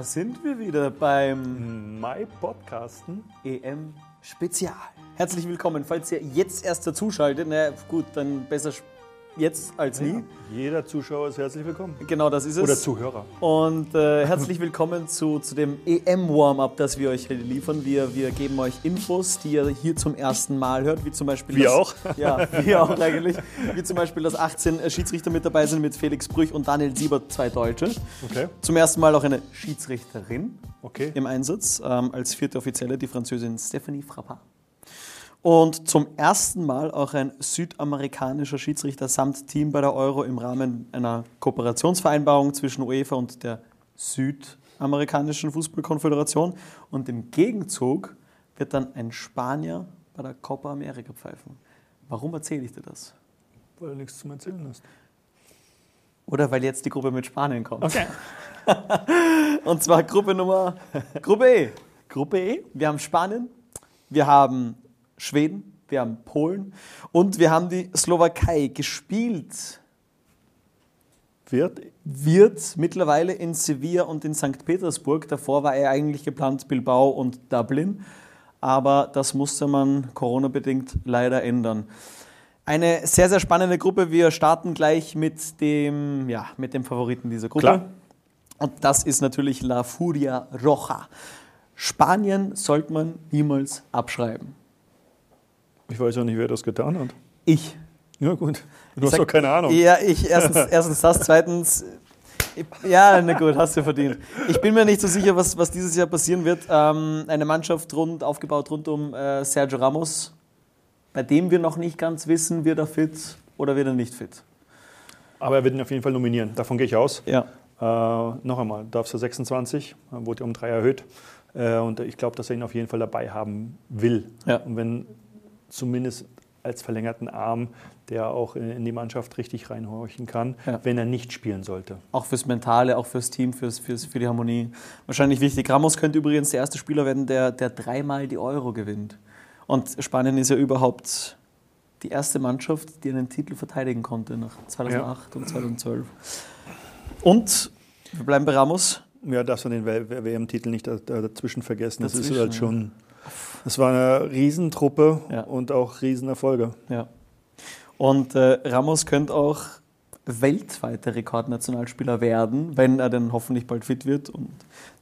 Da sind wir wieder beim My Podcasten. EM Spezial. Herzlich willkommen. Falls ihr jetzt erst dazuschaltet, na gut, dann besser jetzt als nie. Ja, jeder Zuschauer ist herzlich willkommen. Genau, das ist es. Oder Zuhörer. Und äh, herzlich willkommen zu, zu dem EM-Warm-Up, das wir euch liefern. Wir, wir geben euch Infos, die ihr hier zum ersten Mal hört, wie zum Beispiel. Wir das, auch. Ja, wir auch eigentlich. Wie zum Beispiel, dass 18 Schiedsrichter mit dabei sind mit Felix Brüch und Daniel Siebert, zwei Deutsche. Okay. Zum ersten Mal auch eine Schiedsrichterin Okay. im Einsatz, ähm, als vierte Offizielle die Französin Stephanie Frappard. Und zum ersten Mal auch ein südamerikanischer Schiedsrichter samt Team bei der Euro im Rahmen einer Kooperationsvereinbarung zwischen UEFA und der südamerikanischen Fußballkonföderation. Und im Gegenzug wird dann ein Spanier bei der Copa America pfeifen. Warum erzähle ich dir das? Weil du nichts zum Erzählen hast. Oder weil jetzt die Gruppe mit Spanien kommt. Okay. Und zwar Gruppe Nummer, Gruppe E. Gruppe E? Wir haben Spanien, wir haben Schweden, wir haben Polen und wir haben die Slowakei gespielt. Wird Wird mittlerweile in Sevilla und in St. Petersburg. Davor war er eigentlich geplant Bilbao und Dublin. Aber das musste man Corona-bedingt leider ändern. Eine sehr, sehr spannende Gruppe. Wir starten gleich mit dem, ja, mit dem Favoriten dieser Gruppe. Klar. Und das ist natürlich La Furia Roja. Spanien sollte man niemals abschreiben. Ich weiß auch nicht, wer das getan hat. Ich. Ja, gut. Du Ich hast sag- doch keine Ahnung. Ja, ich erstens, erstens das, zweitens. Ja, na gut, hast du verdient. Ich bin mir nicht so sicher, was, was dieses Jahr passieren wird. Ähm, eine Mannschaft rund, aufgebaut rund um äh, Sergio Ramos, bei dem wir noch nicht ganz wissen, wird er fit oder wird er nicht fit. Aber er wird ihn auf jeden Fall nominieren. Davon gehe ich aus. Ja. Äh, noch einmal, darfst du 26, äh, wurde ja um drei erhöht. Äh, und ich glaube, dass er ihn auf jeden Fall dabei haben will. Ja. Und wenn zumindest als verlängerten Arm, der auch in die Mannschaft richtig reinhorchen kann, Ja. wenn er nicht spielen sollte. Auch fürs Mentale, auch fürs Team, fürs, fürs, für die Harmonie. Wahrscheinlich wichtig. Ramos könnte übrigens der erste Spieler werden, der, der dreimal die Euro gewinnt. Und Spanien ist ja überhaupt die erste Mannschaft, die einen Titel verteidigen konnte nach 2008 und 2012. Und wir bleiben bei Ramos. Ja, darfst du den WM-Titel nicht da- da- dazwischen vergessen. Das ist Dazwischen, halt schon. Das war eine Riesentruppe Ja. und auch Riesenerfolge. Ja. Und äh, Ramos könnte auch weltweiter Rekordnationalspieler werden, wenn er dann hoffentlich bald fit wird und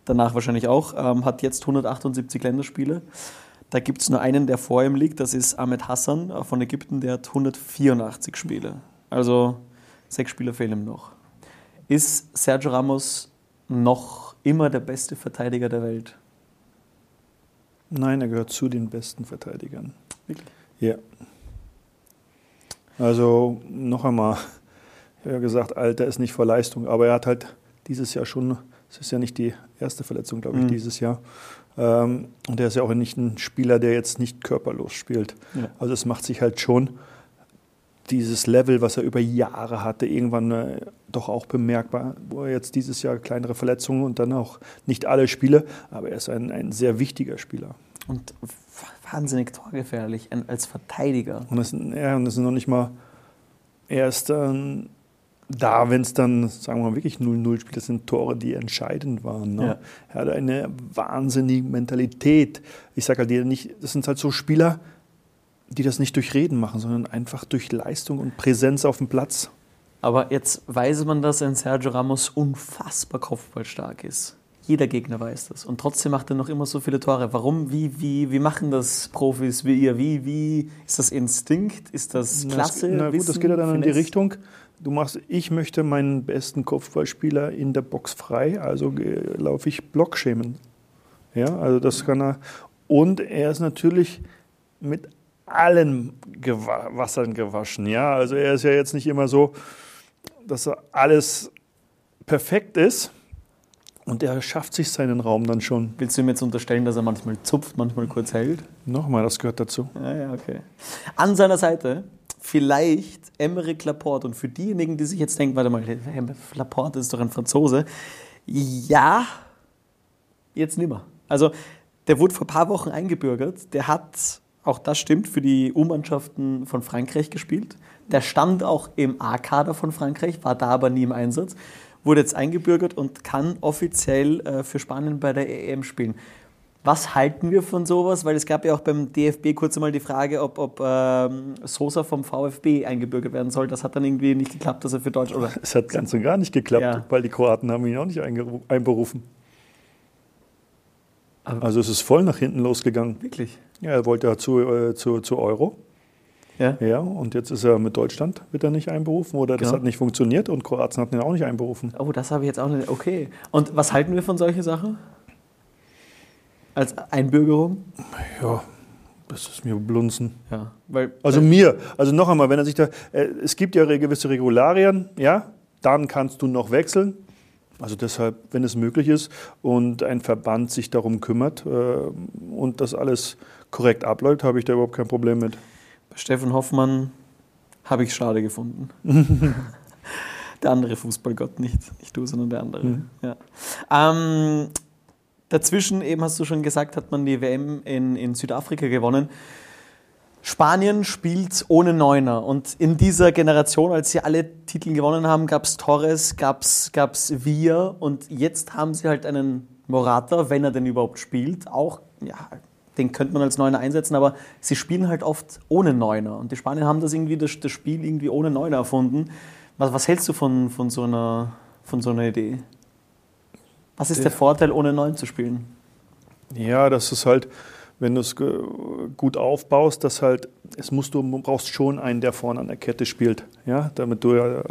danach wahrscheinlich auch. Ähm, hat jetzt 178 Länderspiele. Da gibt es nur einen, der vor ihm liegt, das ist Ahmed Hassan äh, von Ägypten, der hat 184 Spiele. Also sechs Spieler fehlen ihm noch. Ist Sergio Ramos noch immer der beste Verteidiger der Welt? Nein, er gehört zu den besten Verteidigern. Wirklich? Ja. Also noch einmal, ich habe ja gesagt, Alter ist nicht vor Leistung, aber er hat halt dieses Jahr schon, es ist ja nicht die erste Verletzung, glaube ich, Mhm. dieses Jahr. Ähm, und er ist ja auch nicht ein Spieler, der jetzt nicht körperlos spielt. Ja. Also es macht sich halt schon dieses Level, was er über Jahre hatte, irgendwann äh, doch auch bemerkbar, wo er jetzt dieses Jahr kleinere Verletzungen und dann auch nicht alle Spiele, aber er ist ein, ein sehr wichtiger Spieler. Und wahnsinnig torgefährlich als Verteidiger. Und das, ja, und das ist noch nicht mal, er ist dann da, wenn es dann, sagen wir mal, wirklich 0-0 spielt, das sind Tore, die entscheidend waren. Ne? Ja. Er hat eine wahnsinnige Mentalität. Ich sage halt, die nicht, das sind halt so Spieler, die das nicht durch Reden machen, sondern einfach durch Leistung und Präsenz auf dem Platz. Aber jetzt weiß man, dass ein Sergio Ramos unfassbar kopfballstark ist. Jeder Gegner weiß das. Und trotzdem macht er noch immer so viele Tore. Warum? Wie, wie, wie machen das Profis wie ihr? Wie, wie ist das Instinkt? Ist das Na, Klasse? das- Na gut, das geht ja dann in die? Richtung. Du machst, ich möchte meinen besten Kopfballspieler in der Box frei, also äh, laufe ich Blockschemen. Ja, also das kann er. Und er ist natürlich mit allen Gewa Wassern gewaschen. Ja, also er ist ja jetzt nicht immer so, dass alles perfekt ist. Und er schafft sich seinen Raum dann schon. Willst du ihm jetzt unterstellen, dass er manchmal zupft, manchmal kurz hält? Nochmal, das gehört dazu. Ja, ja, okay. An seiner Seite vielleicht Emeric Laporte. Und für diejenigen, die sich jetzt denken, warte mal, Laporte ist doch ein Franzose. Ja, jetzt nimmer. Also, der wurde vor ein paar Wochen eingebürgert. Der hat, auch das stimmt, für die U-Mannschaften von Frankreich gespielt. Der stand auch im A-Kader von Frankreich, war da aber nie im Einsatz. wurde jetzt eingebürgert und kann offiziell äh, für Spanien bei der EM spielen. Was halten wir von sowas? Weil es gab ja auch beim DFB kurz einmal die Frage, ob, ob ähm, Sosa vom VfB eingebürgert werden soll. Das hat dann irgendwie nicht geklappt, dass er für Deutschland. Oder? Es hat ganz und gar nicht geklappt, Ja. weil die Kroaten haben ihn auch nicht eingeru- einberufen. Also es ist voll nach hinten losgegangen. Wirklich? Ja, er wollte ja zu, äh, zu, zu Euro. Ja. Ja, und jetzt ist er mit Deutschland, wird er nicht einberufen oder das Genau. hat nicht funktioniert und Kroatien hat ihn auch nicht einberufen. Oh, das habe ich jetzt auch nicht. Okay. Und was halten wir von solchen Sachen? Als Einbürgerung? Ja, das ist mir blunzen. Ja. Weil, Also mir, also noch einmal, wenn er sich da, äh, es gibt ja gewisse Regularien, ja, dann kannst du noch wechseln. Also deshalb, wenn es möglich ist und ein Verband sich darum kümmert äh, und das alles korrekt abläuft, habe ich da überhaupt kein Problem mit. Bei Steffen Hoffmann habe ich schade gefunden. der andere Fußballgott, nicht, nicht du, sondern der andere. Mhm. Ja. Ähm, dazwischen, eben hast du schon gesagt, hat man die WM in, in Südafrika gewonnen. Spanien spielt ohne Neuner und in dieser Generation, als sie alle Titel gewonnen haben, gab es Torres, gab es Villa und jetzt haben sie halt einen Morata, wenn er denn überhaupt spielt, auch, ja, den könnte man als Neuner einsetzen, aber sie spielen halt oft ohne Neuner und die Spanier haben das irgendwie, das, das Spiel irgendwie ohne Neuner erfunden. Was, was hältst du von, von, so einer, von so einer Idee? Was ist der Vorteil, ohne Neun zu spielen? Ja, das ist halt, wenn du es gut aufbaust, dass halt, es musst du brauchst schon einen, der vorne an der Kette spielt, ja, damit du ja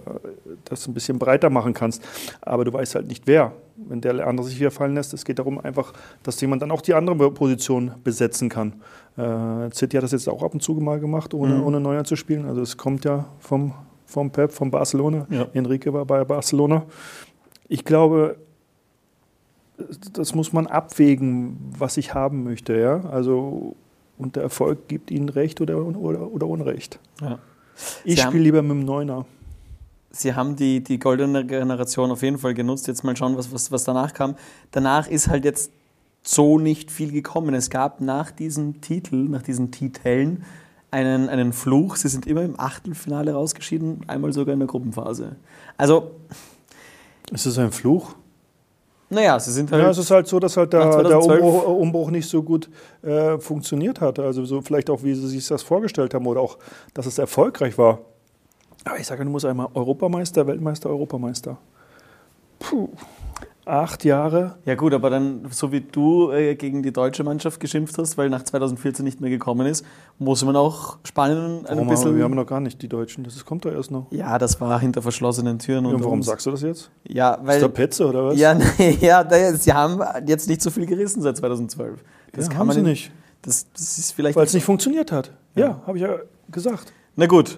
das ein bisschen breiter machen kannst. Aber du weißt halt nicht wer. Wenn der andere sich wieder fallen lässt, es geht darum einfach, dass jemand dann auch die andere Position besetzen kann. Äh, City hat das jetzt auch ab und zu mal gemacht, ohne, Mhm. ohne Neuer zu spielen. Also es kommt ja vom, vom Pep, von Barcelona. Ja. Enrique war bei Barcelona. Ich glaube, das muss man abwägen, was ich haben möchte. Ja? Also, und der Erfolg gibt ihnen Recht oder, oder, oder Unrecht. Ja. Ich spiele lieber mit dem Neuner. Sie haben die, die goldene Generation auf jeden Fall genutzt. Jetzt mal schauen, was, was, was danach kam. Danach ist halt jetzt so nicht viel gekommen. Es gab nach diesem Titel, nach diesen Titeln, einen, einen Fluch. Sie sind immer im Achtelfinale rausgeschieden, einmal sogar in der Gruppenphase. Also, Ist das ein Fluch? Naja, sie sind halt. Ja, es ist halt so, dass halt der, der 2012 Umbruch, Umbruch nicht so gut äh, funktioniert hat. Also so vielleicht auch, wie sie sich das vorgestellt haben oder auch, dass es erfolgreich war. Aber ich sage, du musst einmal Europameister, Weltmeister, Europameister. Puh. Acht Jahre. ja, gut, aber dann, so wie du äh, gegen die deutsche Mannschaft geschimpft hast, weil nach 2014 nicht mehr gekommen ist, muss man auch Spanien ein Warum haben, bisschen. wir haben noch gar nicht die Deutschen. Das kommt doch erst noch. ja, das war hinter verschlossenen Türen. Ja, unter warum uns. sagst du das jetzt? Ja, weil. Ist der Petze oder was? Ja, nee, ja, da- sie haben jetzt nicht so viel gerissen seit 2012. Das Ja, kann haben man sie nicht. Das, das ist vielleicht. Weil es nicht funktioniert hat. Ja. Ja, habe ich ja gesagt. Na gut,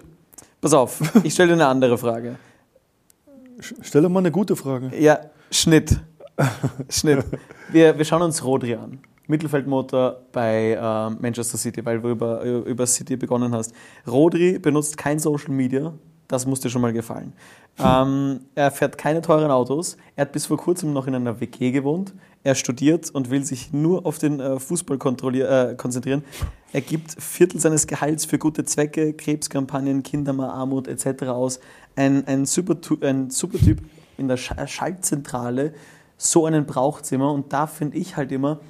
pass auf, ich stelle dir eine andere Frage. Stelle mal eine gute Frage. Ja, Schnitt. Schnitt. Wir, wir schauen uns Rodri an. Mittelfeldmotor bei ähm, Manchester City, weil du über, über City begonnen hast. Rodri benutzt kein Social Media, das muss dir schon mal gefallen. Ähm, er fährt keine teuren Autos. Er hat bis vor kurzem noch in einer WG gewohnt. Er studiert und will sich nur auf den äh, Fußball äh, konzentrieren. Er gibt Viertel seines Gehalts für gute Zwecke, Krebskampagnen, Kinderarmut etc. aus. Ein, ein, super, ein super Typ in der Sch Schaltzentrale. So einen braucht immer. Und da finde ich halt immer,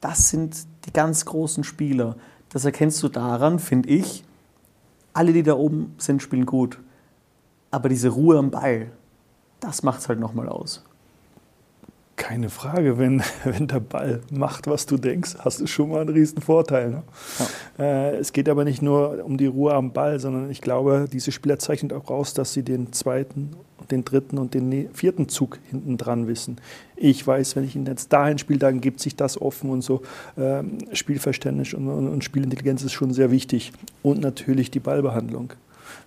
das sind die ganz großen Spieler. Das erkennst du daran, finde ich, alle, die da oben sind, spielen gut. Aber diese Ruhe am Ball, das macht es halt nochmal aus. Keine Frage, wenn, wenn der Ball macht, was du denkst, hast du schon mal einen riesen Vorteil. Ne? Äh, es geht aber nicht nur um die Ruhe am Ball, sondern ich glaube, diese Spieler zeichnen auch raus, dass sie den zweiten, den dritten und den vierten Zug hinten dran wissen. Ich weiß, wenn ich ihn jetzt dahin spiele, dann gibt sich das offen und so. Ähm, Spielverständnis und, und, und Spielintelligenz ist schon sehr wichtig. Und natürlich die Ballbehandlung.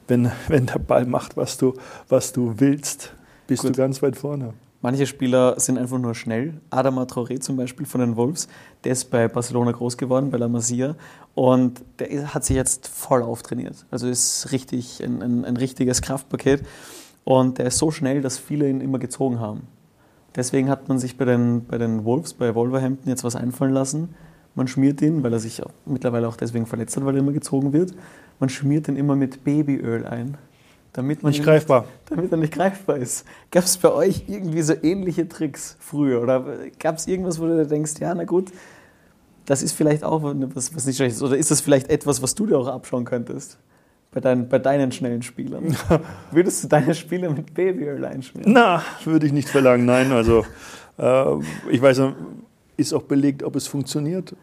Wenn, wenn der Ball macht, was du, was du willst, bist Gut. du ganz weit vorne. Manche Spieler sind einfach nur schnell. Adama Traoré zum Beispiel von den Wolves, der ist bei Barcelona groß geworden, bei La Masia. Und der hat sich jetzt voll auftrainiert. Also ist richtig ein, ein, ein richtiges Kraftpaket. Und der ist so schnell, dass viele ihn immer gezogen haben. Deswegen hat man sich bei den, bei den Wolves, bei Wolverhampton jetzt was einfallen lassen. Man schmiert ihn, weil er sich mittlerweile auch deswegen verletzt hat, weil er immer gezogen wird. Man schmiert ihn immer mit Babyöl ein. Damit man Nicht greifbar. damit er nicht greifbar ist. Gab es bei euch irgendwie so ähnliche Tricks früher? Oder gab es irgendwas, wo du denkst, ja, na gut, das ist vielleicht auch was, was nicht schlecht ist? Oder ist das vielleicht etwas, was du dir auch abschauen könntest? Bei, deinen, bei deinen schnellen Spielern. Würdest du deine Spiele mit Babyöl einschmieren? Na, würde ich nicht verlangen, nein. Also, äh, ich weiß, ist auch belegt, ob es funktioniert.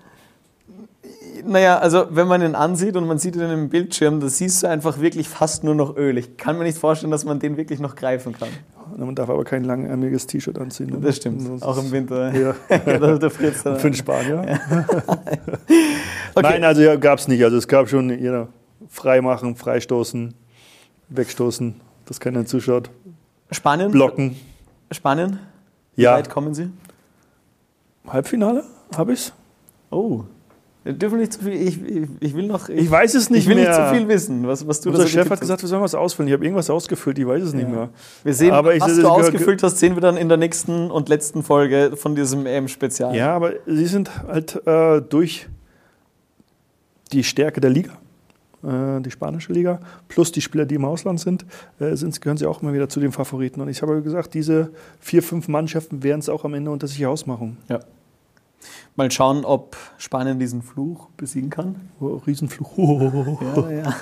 Naja, also wenn man ihn ansieht und man sieht ihn im Bildschirm, da siehst du einfach wirklich fast nur noch Öl. Ich kann mir nicht vorstellen, dass man den wirklich noch greifen kann. Man darf aber kein langärmeliges T-Shirt anziehen. Das stimmt, Sonst- auch im Winter. Ja. da, da friert's dann. Für den Spanier. Okay. Nein, also ja, gab es nicht. Also es gab schon jeder freimachen, freistoßen, wegstoßen, dass keiner zuschaut, Spanien? blocken. Spanien? Wie Ja, weit kommen sie? Halbfinale habe ich's. Oh. Wir dürfen nicht zu viel. Ich, ich, ich will noch. Ich weiß es nicht ich will mehr. nicht zu viel wissen, was, was du Unser da so Chef hat gesagt, wir sollen was ausfüllen. Ich habe irgendwas ausgefüllt, ich weiß es nicht Ja. mehr. hast. Wir sehen, Aber ich- was du ausgefüllt hast, sehen wir dann in der nächsten und letzten Folge von diesem EM-Spezial. Ja, aber sie sind halt äh, durch die Stärke der Liga, die spanische Liga, plus die Spieler, die im Ausland sind, äh, sind, gehören sie auch immer wieder zu den Favoriten. Und ich habe gesagt, diese vier, fünf Mannschaften werden es auch am Ende unter sich ausmachen. Mal schauen, ob Spanien diesen Fluch besiegen kann. Oh, Riesenfluch. Oh. Ja, ja.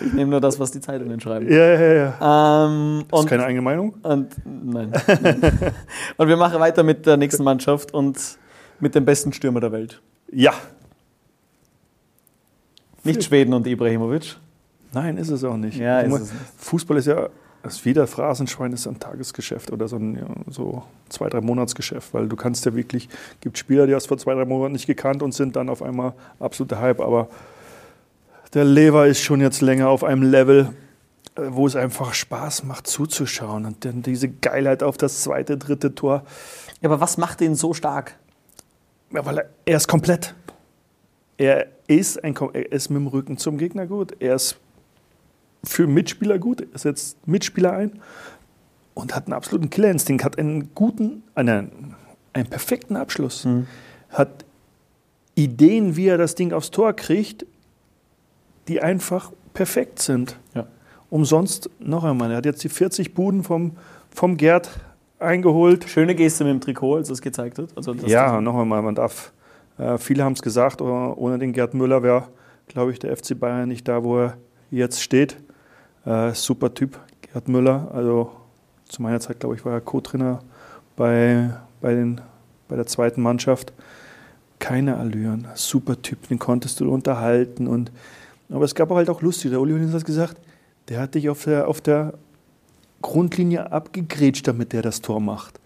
Ich nehme nur das, was die Zeitungen schreiben. Ja, ja, ja. Ähm, Das ist keine eigene Meinung? und nein. nein. und wir machen weiter mit der nächsten Mannschaft und mit dem besten Stürmer der Welt. Ja. Nicht Schweden und Ibrahimovic. Nein, ist es auch nicht. Ja, ist es. Fußball ist ja, das ist wie der Phrasenschwein ist ein Tagesgeschäft oder so ein so zwei, drei Monatsgeschäft, weil du kannst ja wirklich, gibt Spieler, die hast du vor zwei, drei Monaten nicht gekannt und sind dann auf einmal absoluter Hype, aber der Lever ist schon jetzt länger auf einem Level, äh, wo es einfach Spaß macht zuzuschauen und dann diese Geilheit auf das zweite, dritte Tor, Ja, aber was macht den so stark? ja, weil er, er ist komplett. Er ist, ein, er ist mit dem Rücken zum Gegner gut. Er ist für Mitspieler gut. Er setzt Mitspieler ein und hat einen absoluten Killerinstinkt. Hat einen guten, einen, einen perfekten Abschluss. Hat Ideen, wie er das Ding aufs Tor kriegt, die einfach perfekt sind. Ja. Umsonst noch einmal. Er hat jetzt die 40 Buden vom, vom Gerd eingeholt. Schöne Geste mit dem Trikot, als er es gezeigt hat. Also, Ja, noch einmal, man darf, äh, viele haben es gesagt, aber ohne den Gerd Müller wäre, glaube ich, der FC Bayern nicht da, wo er jetzt steht. Äh, super Typ, Gerd Müller. Also zu meiner Zeit, glaube ich, war er Co-Trainer bei, bei, den, bei der zweiten Mannschaft. Keine Allüren, super Typ, den konntest du unterhalten. Und, aber es gab halt auch lustig, der Uli Hoeneß hat gesagt, der hat dich auf der, auf der Grundlinie abgegrätscht, damit der das Tor macht.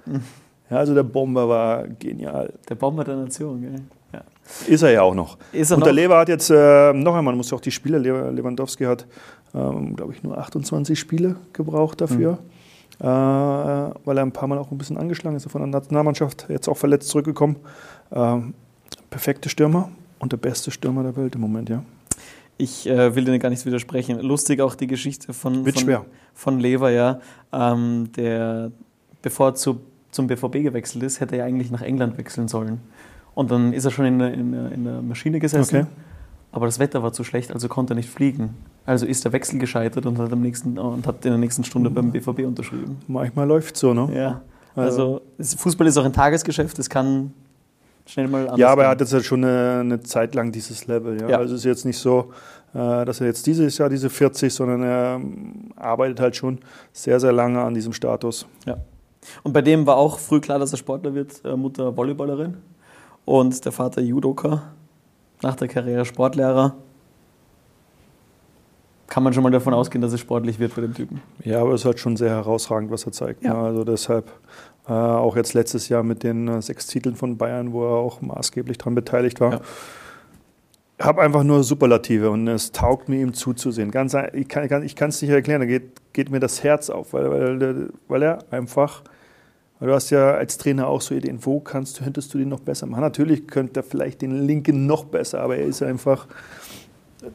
Ja, also der Bomber war genial. Der Bomber der Nation, gell? Ist er ja auch noch. Ist er Und der noch? Lever hat jetzt, äh, noch einmal, man muss ja auch die Spiele, Le- Lewandowski hat, ähm, glaube ich, nur 28 Spiele gebraucht dafür, äh, weil er ein paar Mal auch ein bisschen angeschlagen ist, von der Nationalmannschaft, jetzt auch verletzt zurückgekommen. Ähm, perfekte Stürmer und der beste Stürmer der Welt im Moment, ja. Ich äh, will dir gar nicht widersprechen. Lustig auch die Geschichte von, Wird von, schwer. von Lever, ja. Ähm, der, bevor er zu, zum BVB gewechselt ist, hätte er ja eigentlich nach England wechseln sollen. Und dann ist er schon in der, in der, in der Maschine gesessen. Okay. Aber das Wetter war zu schlecht, also konnte er nicht fliegen. Also ist der Wechsel gescheitert und hat, am nächsten, und hat in der nächsten Stunde beim BVB unterschrieben. Manchmal läuft so, ne? Ja. Also es- Fußball ist auch ein Tagesgeschäft, es kann schnell mal anders Ja, aber er hat jetzt halt schon eine, eine Zeit lang dieses Level. Ja? Ja. Also es ist jetzt nicht so, äh, dass er jetzt dieses Jahr diese 40, sondern er ähm, arbeitet halt schon sehr, sehr lange an diesem Status. Und bei dem war auch früh klar, dass er Sportler wird, äh, Mutter Volleyballerin und der Vater Judoka, nach der Karriere Sportlehrer. Kann man schon mal davon ausgehen, dass es sportlich wird bei dem Typen. Ja, aber es ist halt schon sehr herausragend, was er zeigt. Ja. ne? Also deshalb äh, auch jetzt letztes Jahr mit den äh, sechs Titeln von Bayern, wo er auch maßgeblich daran beteiligt war. Ja. Habe einfach nur Superlative und es taugt mir, ihm zuzusehen. Ganz, ich kann es nicht erklären, da geht, geht mir das Herz auf, weil, weil, weil er einfach, weil du hast ja als Trainer auch so Ideen, wo kannst du, könntest du den noch besser machen? Natürlich könnte er vielleicht den Linken noch besser, aber er ist einfach,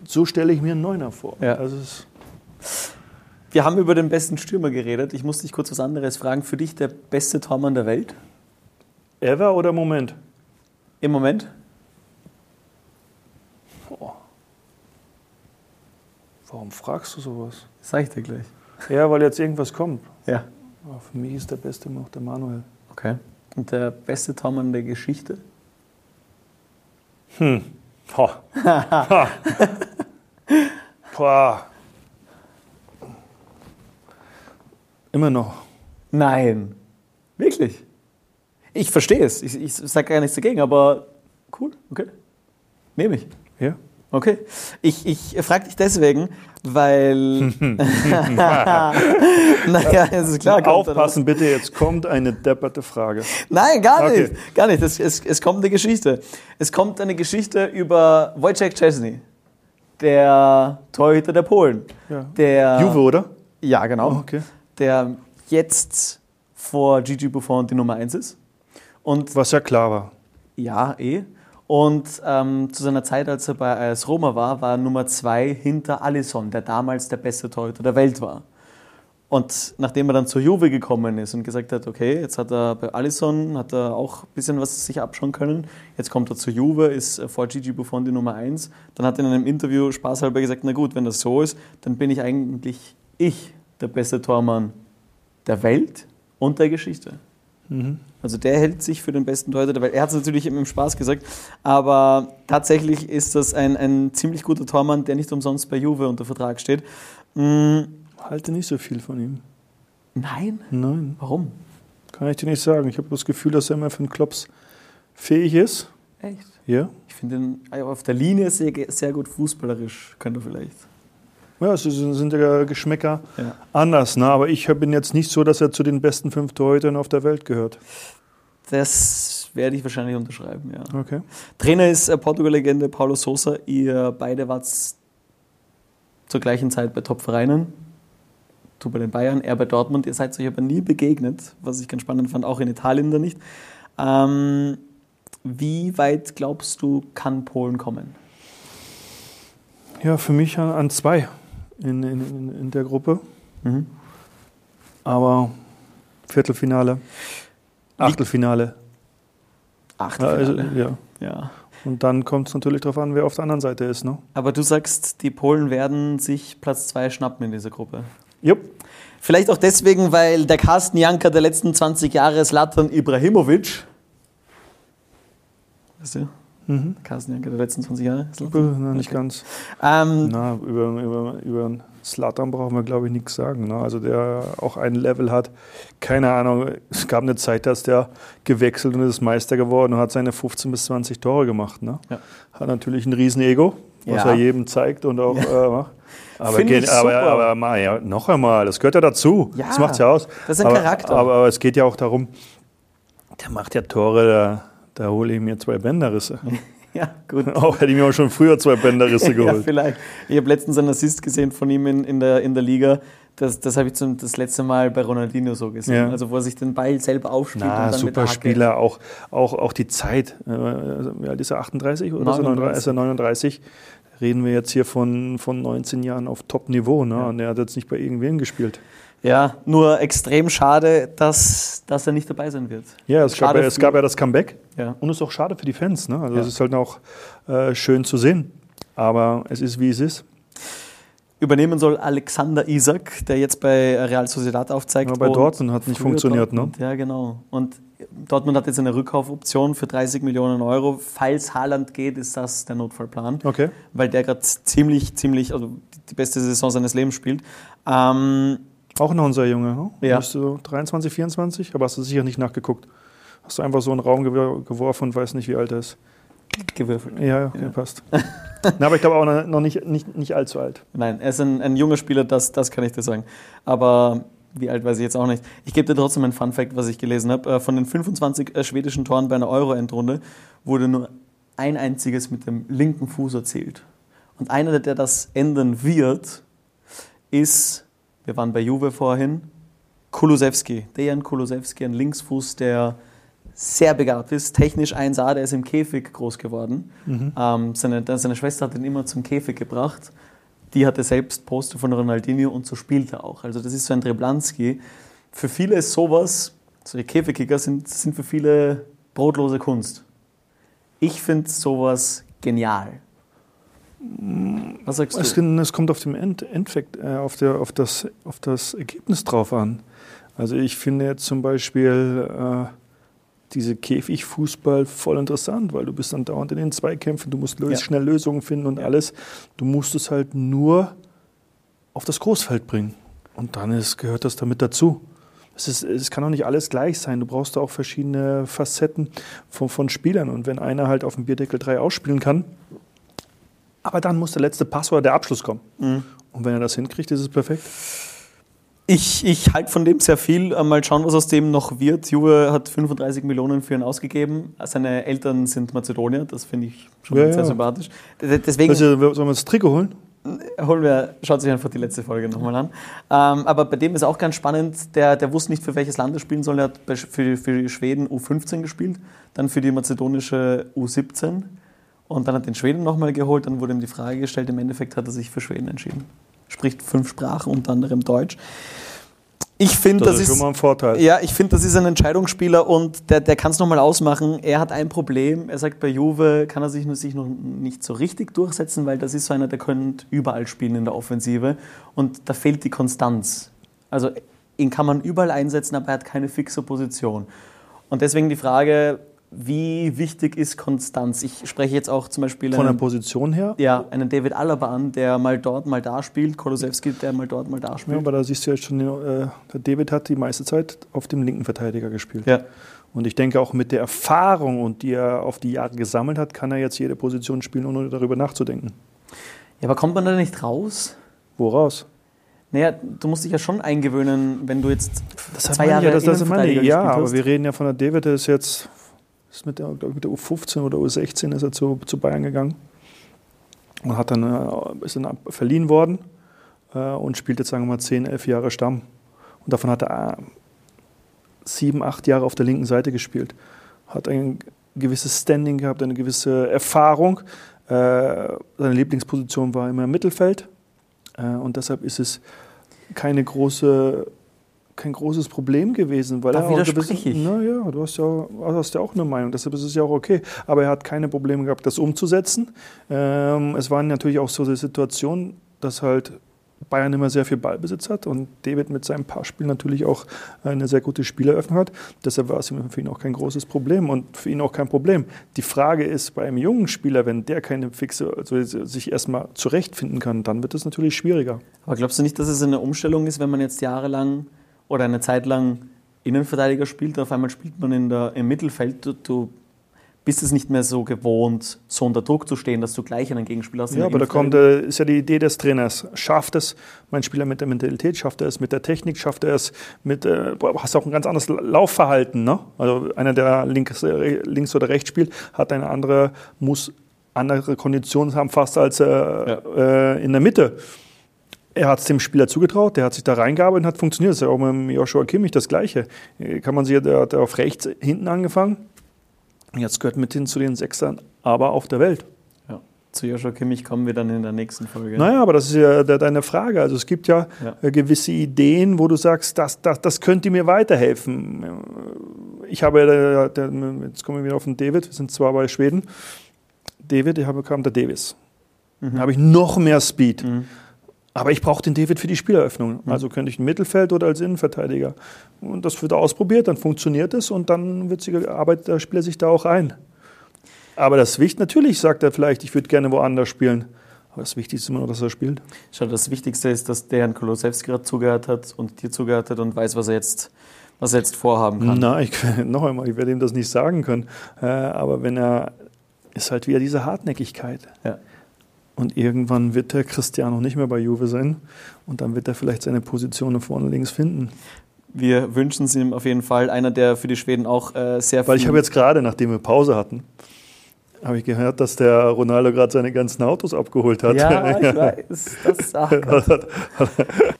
so stelle ich mir einen Neuner vor. Ja. Also Wir haben über den besten Stürmer geredet. Ich muss dich kurz was anderes fragen. Für dich der beste Tormann der Welt ever oder Moment? im Moment? Warum fragst du sowas? Sag ich dir gleich. Ja, weil jetzt irgendwas kommt. Ja. Aber für mich ist der Beste immer noch der Manuel. Okay. Und der beste Tormann der Geschichte? Hm. Boah. Ha. Boah. Immer noch. Nein. Wirklich? Ich verstehe es. Ich, ich sage gar nichts dagegen, aber cool, okay. Nehme ich. Ja? Okay. Ich, ich frage dich deswegen, weil. naja, es ist klar. Aufpassen bitte, jetzt kommt eine depperte Frage. Nein, gar Okay. nicht. Gar nicht. Es, es, es kommt eine Geschichte. Es kommt eine Geschichte über Wojciech Szczesny, der Torhüter der Polen. Ja. Der, Juve, oder? Ja, genau. Oh, okay. Der jetzt vor Gigi Buffon die Nummer 1 ist. Und Was ja klar war. ja, eh. Und ähm, zu seiner Zeit, als er bei AS Roma war, war er Nummer 2 hinter Alisson, der damals der beste Torhüter der Welt war. Und nachdem er dann zur Juve gekommen ist und gesagt hat, okay, jetzt hat er bei Alisson, hat er auch ein bisschen was sich abschauen können, jetzt kommt er zur Juve, ist äh, vor Gigi Buffon die Nummer 1, dann hat er in einem Interview spaßhalber gesagt, na gut, wenn das so ist, dann bin ich eigentlich ich der beste Tormann der Welt und der Geschichte. Also der hält sich für den besten Torhüter der Welt. Er hat es natürlich im Spaß gesagt, aber tatsächlich ist das ein, ein ziemlich guter Tormann, der nicht umsonst bei Juve unter Vertrag steht. Mm, Halte nicht so viel von ihm. nein, Nein, warum? kann ich dir nicht sagen. Ich habe das Gefühl, dass er immer für den Klops fähig ist. Echt? Ja. Ich finde ihn auf der Linie sehr, sehr gut fußballerisch, könnte er vielleicht. Ja, es sind ja Geschmäcker Ja. anders. Ne? Aber ich bin jetzt nicht so, dass er zu den besten fünf Torhütern auf der Welt gehört. Das werde ich wahrscheinlich unterschreiben, ja. Okay. Trainer ist äh, Portugal-Legende Paulo Sousa. Ihr beide wart zur gleichen Zeit bei Top-Vereinen. Du bei den Bayern, er bei Dortmund. Ihr seid euch aber nie begegnet, was ich ganz spannend fand, auch in Italien da nicht. Ähm, wie weit glaubst du, kann Polen kommen? Ja, für mich an, an zwei in, in, in, der Gruppe. Aber Viertelfinale, Achtelfinale. Ja, also, Achtelfinale. ja. Ja. Und dann kommt es natürlich darauf an, wer auf der anderen Seite ist. Ne? Aber du sagst, die Polen werden sich Platz 2 schnappen in dieser Gruppe. Jupp. Vielleicht auch deswegen, weil der Carsten Janker der letzten 20 Jahre Slatan Ibrahimovic. Weißt du? Mhm. Carsten Janker der letzten 20 Jahre. Na, nicht Okay. ganz. Ähm, Na, über, über, über Slatan brauchen wir, glaube ich, nichts sagen. Ne? Also der auch ein Level hat. Keine Ahnung, es gab eine Zeit, dass der gewechselt und ist Meister geworden und hat seine 15 bis 20 Tore gemacht. Ne? Ja. Hat natürlich ein Riesen-Ego, was Ja. er jedem zeigt und auch äh, macht. Aber, geht, aber, super. aber mal, ja, noch einmal, das gehört ja dazu. Ja, das macht's ja aus. das ist ein aber, Charakter. Aber, aber es geht ja auch darum, der macht ja Tore, da, da hole ich mir zwei Bänderrisse. ja, gut. auch hätte ich mir auch schon früher zwei Bänderrisse Ja, geholt. vielleicht. Ich habe letztens einen Assist gesehen von ihm in, in, der, in der Liga. Das, das habe ich zum, das letzte Mal bei Ronaldinho so gesehen. Ja. Also, wo er sich den Ball selber aufspielt. Na, und dann super Spieler, auch, auch, auch die Zeit. Äh, Wie alt ist er? 38 oder so? 39. Ist er 39? Reden wir jetzt hier von, von 19 Jahren auf Top-Niveau. Ne? Ja. Und er hat jetzt nicht bei irgendwen gespielt. Ja, nur extrem schade, dass, dass er nicht dabei sein wird. Ja, es gab, ja, es gab ja das Comeback. Ja. Und es ist auch schade für die Fans. Ne? Also Ja. es ist halt auch äh, schön zu sehen. Aber es ist, wie es ist. Übernehmen soll Alexander Isak, der jetzt bei Real Sociedad aufzeigt. Aber bei und Dortmund hat nicht funktioniert. Ne? Dortmund, Ja, genau. Und Dortmund hat jetzt eine Rückkaufoption für 30 Millionen Euro. Falls Haaland geht, ist das der Notfallplan. Okay. Weil der gerade ziemlich, ziemlich, also die beste Saison seines Lebens spielt. Ähm, Auch noch unser Junge. Ne? Ja. Bist du 23, 24? Aber hast du sicher nicht nachgeguckt. Hast du einfach so einen Raum gewor- geworfen und weißt nicht, wie alt er ist. gewürfelt. Ja, okay, Ja. passt. Na, aber ich glaube auch noch- nicht, nicht, nicht allzu alt. Nein, er ist ein, ein junger Spieler, das, das kann ich dir sagen. Aber wie alt weiß ich jetzt auch nicht. Ich gebe dir trotzdem ein Fun-Fact, was ich gelesen habe. Äh, Von den 25 äh, schwedischen Toren bei einer Euro-Endrunde wurde nur ein einziges mit dem linken Fuß erzielt. Und einer, der das ändern wird, ist, wir waren bei Juve vorhin, Kulusewski. Dejan Kulusewski, ein Linksfuß, der sehr begabt ist, technisch 1A, der ist im Käfig groß geworden. Ähm, seine, seine Schwester hat ihn immer zum Käfig gebracht. Die hatte selbst Poster von Ronaldinho und so spielt er auch. Also das ist so ein Dreblanski. Für viele ist sowas, solche Käfigkicker sind, sind für viele brotlose Kunst. Ich finde sowas genial. Was sagst Es, du? es kommt auf, dem End, Endeffekt, äh, auf, der, auf, das, auf das Ergebnis drauf an. Also ich finde jetzt zum Beispiel äh, diese Käfigfußball voll interessant, weil du bist dann dauernd in den Zweikämpfen, du musst lö Ja. schnell Lösungen finden und Ja. alles. Du musst es halt nur auf das Großfeld bringen. Und dann ist, gehört das damit dazu. Es, ist, es kann auch nicht alles gleich sein. Du brauchst da auch verschiedene Facetten von, von Spielern. Und wenn einer halt auf dem Bierdeckel 3 ausspielen kann, aber dann muss der letzte Pass oder der Abschluss kommen. Mhm. Und wenn er das hinkriegt, ist es perfekt. Ich, ich halte von dem sehr viel. Äh, Mal schauen, was aus dem noch wird. Juve hat 35 Millionen für ihn ausgegeben. Seine Eltern sind Mazedonier. Das finde ich schon Ja, sehr ja. sympathisch. Deswegen Also, sollen wir das Trikot holen? holen wir, schaut sich einfach die letzte Folge nochmal an. Ähm, aber bei dem ist auch ganz spannend, der, der wusste nicht, für welches Land er spielen soll. Er hat für, für Schweden U15 gespielt, dann für die mazedonische U17 und dann hat den Schweden nochmal geholt. Dann wurde ihm die Frage gestellt, im Endeffekt hat er sich für Schweden entschieden. Spricht fünf Sprachen, unter anderem Deutsch. Ich finde, Das, das, ist schon mal ein Vorteil. Ja, ich finde, das ist ein Entscheidungsspieler und der, der kann es nochmal ausmachen. Er hat ein Problem. Er sagt, bei Juve kann er sich, nur- sich noch nicht so richtig durchsetzen, weil das ist so einer, der könnte überall spielen in der Offensive und da fehlt die Konstanz. Also ihn kann man überall einsetzen, aber er hat keine fixe Position. Und deswegen die Frage, wie wichtig ist Konstanz? Ich spreche jetzt auch zum Beispiel Von der einen, Position her. ja, einen David Alaba an, der mal dort, mal da spielt. Kolosewski, der mal dort, mal da Ja, spielt. aber da siehst du jetzt schon, äh, der David hat die meiste Zeit auf dem linken Verteidiger gespielt. Ja. Und ich denke auch mit der Erfahrung und die er auf die Jahre gesammelt hat, kann er jetzt jede Position spielen, ohne darüber nachzudenken. ja, aber kommt man da nicht raus? Woraus? Naja, du musst dich ja schon eingewöhnen, wenn du jetzt Das zwei Jahre ja, das, das meine Ja, aber wir reden ja von der David, der ist jetzt ist mit, der, ich, mit der U15 oder U16 ist er zu, zu Bayern gegangen und hat dann äh, ist dann verliehen worden äh, und spielt jetzt sagen wir mal 10, 11 Jahre Stamm. Und davon hat er äh, sieben, acht Jahre auf der linken Seite gespielt. Hat ein gewisses Standing gehabt, eine gewisse Erfahrung. Seine Lieblingsposition war immer im Mittelfeld. Und deshalb ist es keine große, kein großes Problem gewesen. Weil Da er widerspreche ich. Naja, du hast ja, hast ja auch eine Meinung, deshalb ist es ja auch okay. Aber er hat keine Probleme gehabt, das umzusetzen. Ähm, es waren natürlich auch so die Situationen, dass halt Bayern immer sehr viel Ballbesitz hat und David mit seinem Passspiel natürlich auch eine sehr gute Spieleröffnung hat. Deshalb war es für ihn auch kein großes Problem und für ihn auch kein Problem. Die Frage ist, bei einem jungen Spieler, wenn der keine fixe, also sich erstmal zurechtfinden kann, dann wird es natürlich schwieriger. Aber glaubst du nicht, dass es eine Umstellung ist, wenn man jetzt jahrelang oder eine Zeit lang Innenverteidiger spielt auf einmal spielt man in der, im Mittelfeld? Du, du bist es nicht mehr so gewohnt, so unter Druck zu stehen, dass du gleich einen Gegenspieler hast. in Ja, aber da kommt, äh, ist ja die Idee des Trainers. Schafft es mein Spieler mit der Mentalität, schafft er es mit der Technik, schafft er es mit, äh, hast auch ein ganz anderes Laufverhalten. Ne? Also einer, der links, äh, links oder rechts spielt, hat eine andere, muss andere Konditionen haben fast als äh, äh, in der Mitte. Er hat es dem Spieler zugetraut, der hat sich da reingearbeitet und hat funktioniert. Das ist ja auch mit Joshua Kimmich das Gleiche. Äh, Kann man sich, der hat auf rechts hinten angefangen. Jetzt gehört mit hin zu den Sechsern, aber auf der Welt. Ja. Zu Joshua Kimmich kommen wir dann in der nächsten Folge. Naja, aber das ist ja de- deine Frage. Also es gibt ja, Ja. äh, gewisse Ideen, wo du sagst, das, das, das könnte mir weiterhelfen. Ich habe, jetzt kommen wir wieder auf den David, wir sind zwar bei Schweden. David, ich habe kam der Davis. Dann habe ich noch mehr Speed. Mhm. Aber ich brauche den David für die Spieleröffnung. Also könnte ich im Mittelfeld oder als Innenverteidiger. Und das wird ausprobiert, dann funktioniert es und dann wird sie, arbeitet der Spieler sich da auch ein. Aber das Wichtigste, natürlich sagt er vielleicht, ich würde gerne woanders spielen. Aber das Wichtigste ist immer noch, dass er spielt. Schau, das Wichtigste ist, dass der Herrn Kolosewski gerade zugehört hat und dir zugehört hat und weiß, was er jetzt, was er jetzt vorhaben kann. Na, ich, noch einmal, ich werde ihm das nicht sagen können. Äh, aber wenn er, ist halt wieder diese Hartnäckigkeit. Ja. Und irgendwann wird der Cristiano nicht mehr bei Juve sein. Und dann wird er vielleicht seine Position vorne links finden. Wir wünschen es ihm auf jeden Fall. Einer, der für die Schweden auch äh, sehr viel. Weil ich habe jetzt gerade, nachdem wir Pause hatten, habe ich gehört, dass der Ronaldo gerade seine ganzen Autos abgeholt hat. Ja, ich weiß. Das, ach Gott.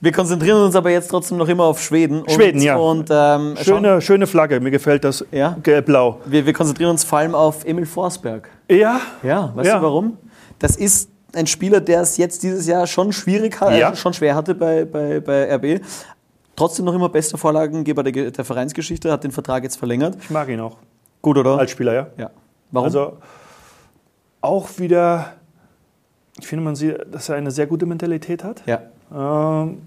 Wir konzentrieren uns aber jetzt trotzdem noch immer auf Schweden. Und, Schweden, ja. Und, ähm, schauen- schöne, schöne Flagge, mir gefällt das Ja? gelb-blau. wir, wir konzentrieren uns vor allem auf Emil Forsberg. Ja, Ja, weißt Ja. du warum? Das ist ein Spieler, der es jetzt dieses Jahr schon schwierig hat, Ja. äh, schon schwer hatte bei, bei, bei RB. Trotzdem noch immer bester Vorlagengeber der, der Vereinsgeschichte, hat den Vertrag jetzt verlängert. ich mag ihn auch. Gut, oder? Als Spieler, ja. ja. Warum? Also auch wieder Ich finde, man sieht, dass er eine sehr gute Mentalität hat. Ja. Ähm,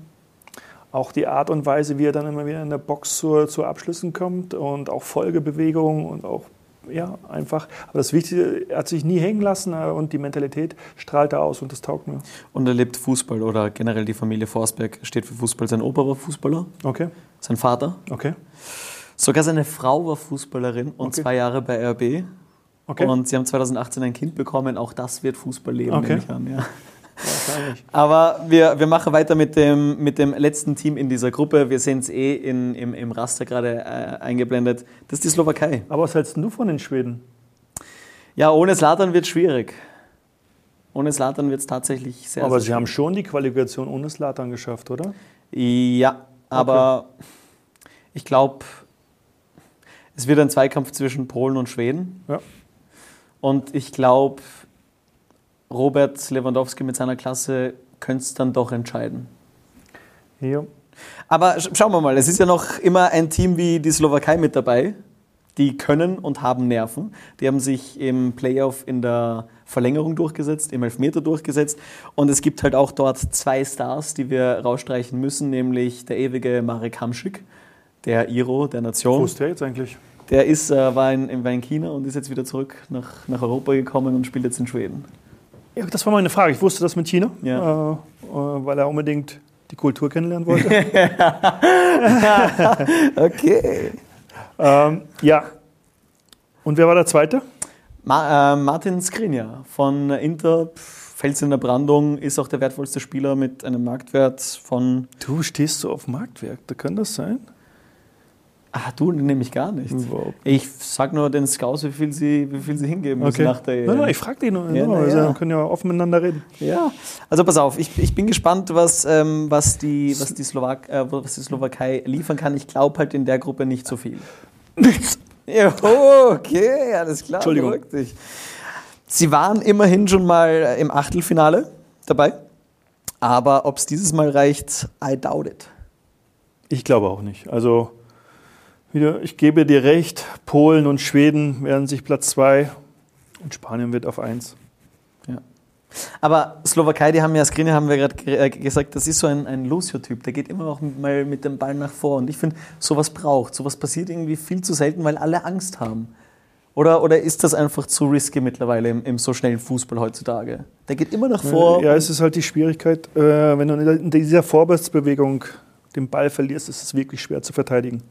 auch die Art und Weise, wie er dann immer wieder in der Box zu, zu Abschlüssen kommt und auch Folgebewegungen und auch ja, einfach. Aber das Wichtige, er hat sich nie hängen lassen äh, und die Mentalität strahlt er aus und das taugt mir. Und er lebt Fußball oder generell die Familie Forsberg steht für Fußball. Sein Opa war Fußballer, Okay, sein Vater. okay, Sogar seine Frau war Fußballerin und Okay. zwei Jahre bei RB. okay. Und sie haben 2018 ein Kind bekommen. Auch das wird Fußballleben, Okay. nehme ich an. Ja. Aber wir, wir machen weiter mit dem, mit dem letzten Team in dieser Gruppe. Wir sehen es eh in, im, im Raster gerade äh, eingeblendet. Das ist die Slowakei. Aber was hältst du von den Schweden? Ja, ohne Slatan wird es schwierig. Ohne Slatan wird es tatsächlich sehr, Aber sehr sie haben schon die Qualifikation ohne Slatan geschafft, oder? Ja, aber ich glaube, es wird ein Zweikampf zwischen Polen und Schweden. Ja. Und ich glaube, Robert Lewandowski mit seiner Klasse könnte es dann doch entscheiden. Ja. Aber sch- schauen wir mal, es ist ja noch immer ein Team wie die Slowakei mit dabei. Die können und haben Nerven. Die haben sich im Playoff in der Verlängerung durchgesetzt, im Elfmeter durchgesetzt. Und es gibt halt auch dort zwei Stars, die wir rausstreichen müssen, nämlich der ewige Marek Hamšík, der Iro der Wo Nation. ist der jetzt eigentlich? Der ist, äh, war, in, war in China und ist jetzt wieder zurück nach, nach Europa gekommen und spielt jetzt in Schweden. Ja, das war meine Frage. Ich wusste das mit China, Ja. äh, äh, weil er unbedingt die Kultur kennenlernen wollte. Okay. ähm, ja. Und wer war der Zweite? Ma äh, Martin Skriniar von Inter, Fels in der Brandung, ist auch der wertvollste Spieler mit einem Marktwert von. Du stehst so auf Marktwerk. Da kann das sein? Ah, du nämlich gar nicht. Überhaupt. Ich sag nur den Scouts, wie viel sie, wie viel sie hingeben müssen nach der Nein, nein, ich frage dich nur. Ja, nur, also, ja. Wir können ja offen miteinander reden. Ja, also pass auf, ich, ich bin gespannt, was, ähm, was, die, was, die Slowak äh, was die Slowakei liefern kann. Ich glaube halt in der Gruppe nicht so viel. Nichts. Ja, okay, alles klar. Entschuldigung. dich. Sie waren immerhin schon mal im Achtelfinale dabei. Aber ob es dieses Mal reicht, I doubt it. Ich glaube auch nicht. Also, wieder, ich gebe dir recht, Polen und Schweden werden sich Platz zwei und Spanien wird auf eins. Aber Slowakei, die haben ja, Skriniar haben wir gerade ge- äh, gesagt, das ist so ein, ein Lucio-Typ. Der geht immer auch mal mit dem Ball nach vor. Und ich finde, sowas braucht. Sowas passiert irgendwie viel zu selten, weil alle Angst haben. Oder, oder ist das einfach zu risky mittlerweile im, im so schnellen Fußball heutzutage? Der geht immer nach vor. Ja, es ist halt die Schwierigkeit, äh, wenn du in dieser Vorwärtsbewegung den Ball verlierst, ist es wirklich schwer zu verteidigen.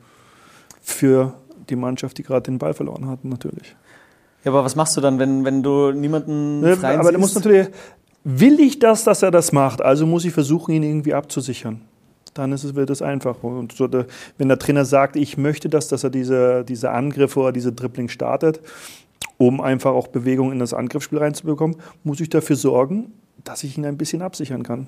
Für die Mannschaft, die gerade den Ball verloren hat, natürlich. Ja, aber was machst du dann, wenn, wenn du niemanden Ne, freien aber der siehst? muss natürlich, will ich das, dass er das macht, also muss ich versuchen, ihn irgendwie abzusichern. Dann ist es, wird es einfach. Und so wenn der Trainer sagt, ich möchte das, dass er diese, diese Angriffe oder diese Dribbling startet, um einfach auch Bewegung in das Angriffsspiel reinzubekommen, muss ich dafür sorgen, dass ich ihn ein bisschen absichern kann.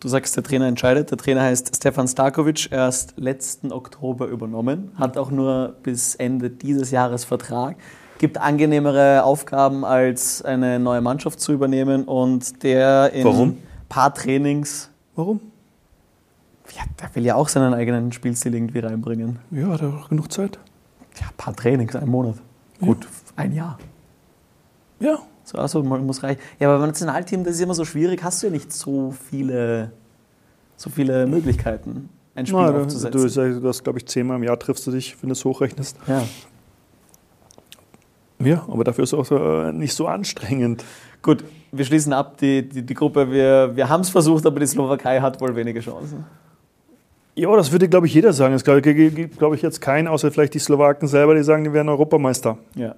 Du sagst, der Trainer entscheidet. Der Trainer heißt Stefan Starkovic, erst letzten Oktober übernommen, hat auch nur bis Ende dieses Jahres Vertrag, gibt angenehmere Aufgaben als eine neue Mannschaft zu übernehmen und der in Warum? paar Trainings, Warum? ja, der will ja auch seinen eigenen Spielstil irgendwie reinbringen. Ja, hat er auch genug Zeit. Ja, paar Trainings, ein Monat. Gut, ein Jahr. Ja. So, also muss reichen. Ja, aber beim Nationalteam, das ist immer so schwierig, hast du ja nicht so viele, so viele Möglichkeiten, ein Spiel du, aufzusetzen. du, sagst, du hast, glaube ich, zehnmal im Jahr triffst du dich, wenn du es hochrechnest. ja. Ja, aber dafür ist es auch äh, nicht so anstrengend. Gut, wir schließen ab die, die, die Gruppe. Wir, wir haben es versucht, aber die Slowakei hat wohl wenige Chancen. Ja, das würde, glaube ich, jeder sagen. Es gibt, glaube ich, jetzt keinen, außer vielleicht die Slowaken selber, die sagen, die wären Europameister. Ja.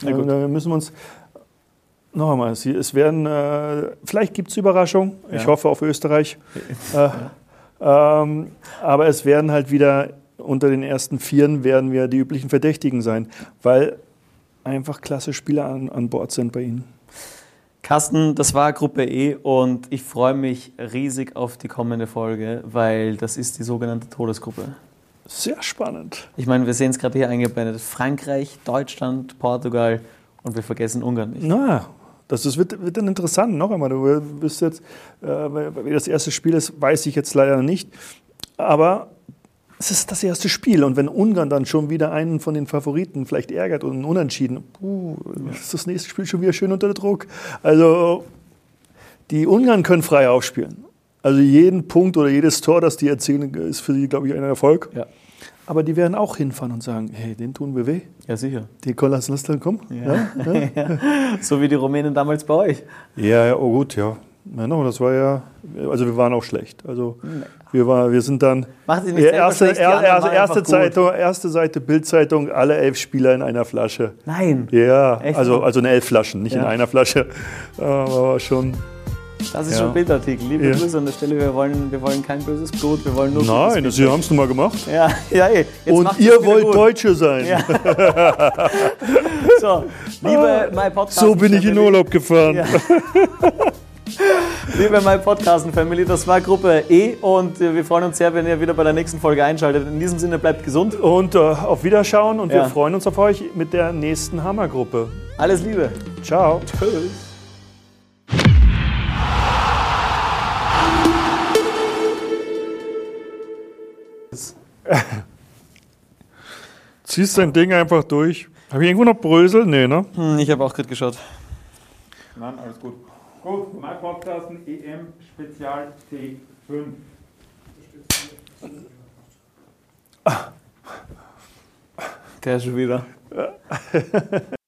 Na Also, gut. da müssen wir uns noch einmal, sie- es werden, äh, vielleicht gibt es Überraschungen. Ich Ja. hoffe auf Österreich. Äh, ähm, aber es werden halt wieder unter den ersten Vieren werden wir die üblichen Verdächtigen sein, weil einfach klasse Spieler an, an Bord sind bei ihnen. Carsten, das war Gruppe E und ich freue mich riesig auf die kommende Folge, weil das ist die sogenannte Todesgruppe. Sehr spannend. Ich meine, wir sehen es gerade hier eingeblendet. Frankreich, Deutschland, Portugal und wir vergessen Ungarn nicht. Na, das ist, wird, wird dann interessant. Noch einmal, du bist jetzt, äh, wie das erste Spiel ist, weiß ich jetzt leider nicht. Aber es ist das erste Spiel. Und wenn Ungarn dann schon wieder einen von den Favoriten vielleicht ärgert und Unentschieden, puh, ist das nächste Spiel schon wieder schön unter Druck. Also, Die Ungarn können frei aufspielen. Also jeden Punkt oder jedes Tor, das die erzielen, ist für sie, glaube ich, ein Erfolg. Ja. Aber die werden auch hinfahren und sagen, hey, den tun wir weh. Ja, sicher. Die lass uns dann kommen. Ja. so wie die Rumänen damals bei euch. Ja, ja, oh gut, ja. Ja, no, das war ja, also wir waren auch schlecht. Also wir, war, wir sind dann Macht sie nicht Ja, selber erste, schlecht, er, anderen erste, gut. Zeitung, erste Seite Bildzeitung, alle elf Spieler in einer Flasche. Nein, Ja, Echt? also, also in elf Flaschen, nicht in Ja. einer Flasche. Aber schon. Das ist Ja. schon Bildartikel. Liebe Ja. Grüße an der Stelle. Wir wollen, wir wollen kein böses Blut, wir wollen nur Nein, Sie haben es nun mal gemacht. Ja, ja, ey. Jetzt Und ihr wollt gut. Deutsche sein. Ja. So, liebe My Podcast. So bin ich in. Urlaub gefahren. Ja. Liebe My Podcasten Family, das war Gruppe E und äh, wir freuen uns sehr, wenn ihr wieder bei der nächsten Folge einschaltet. In diesem Sinne bleibt gesund. Und äh, auf Wiederschauen und Ja. wir freuen uns auf euch mit der nächsten Hammergruppe. Alles Liebe. Ciao. Tschüss. Ziehst dein Ding einfach durch. Habe ich irgendwo noch Brösel? Nee, ne? Hm, ich habe auch gerade geschaut. Nein, alles gut. Gut, mein Podcasten EM Spezial T5. Der ist schon wieder.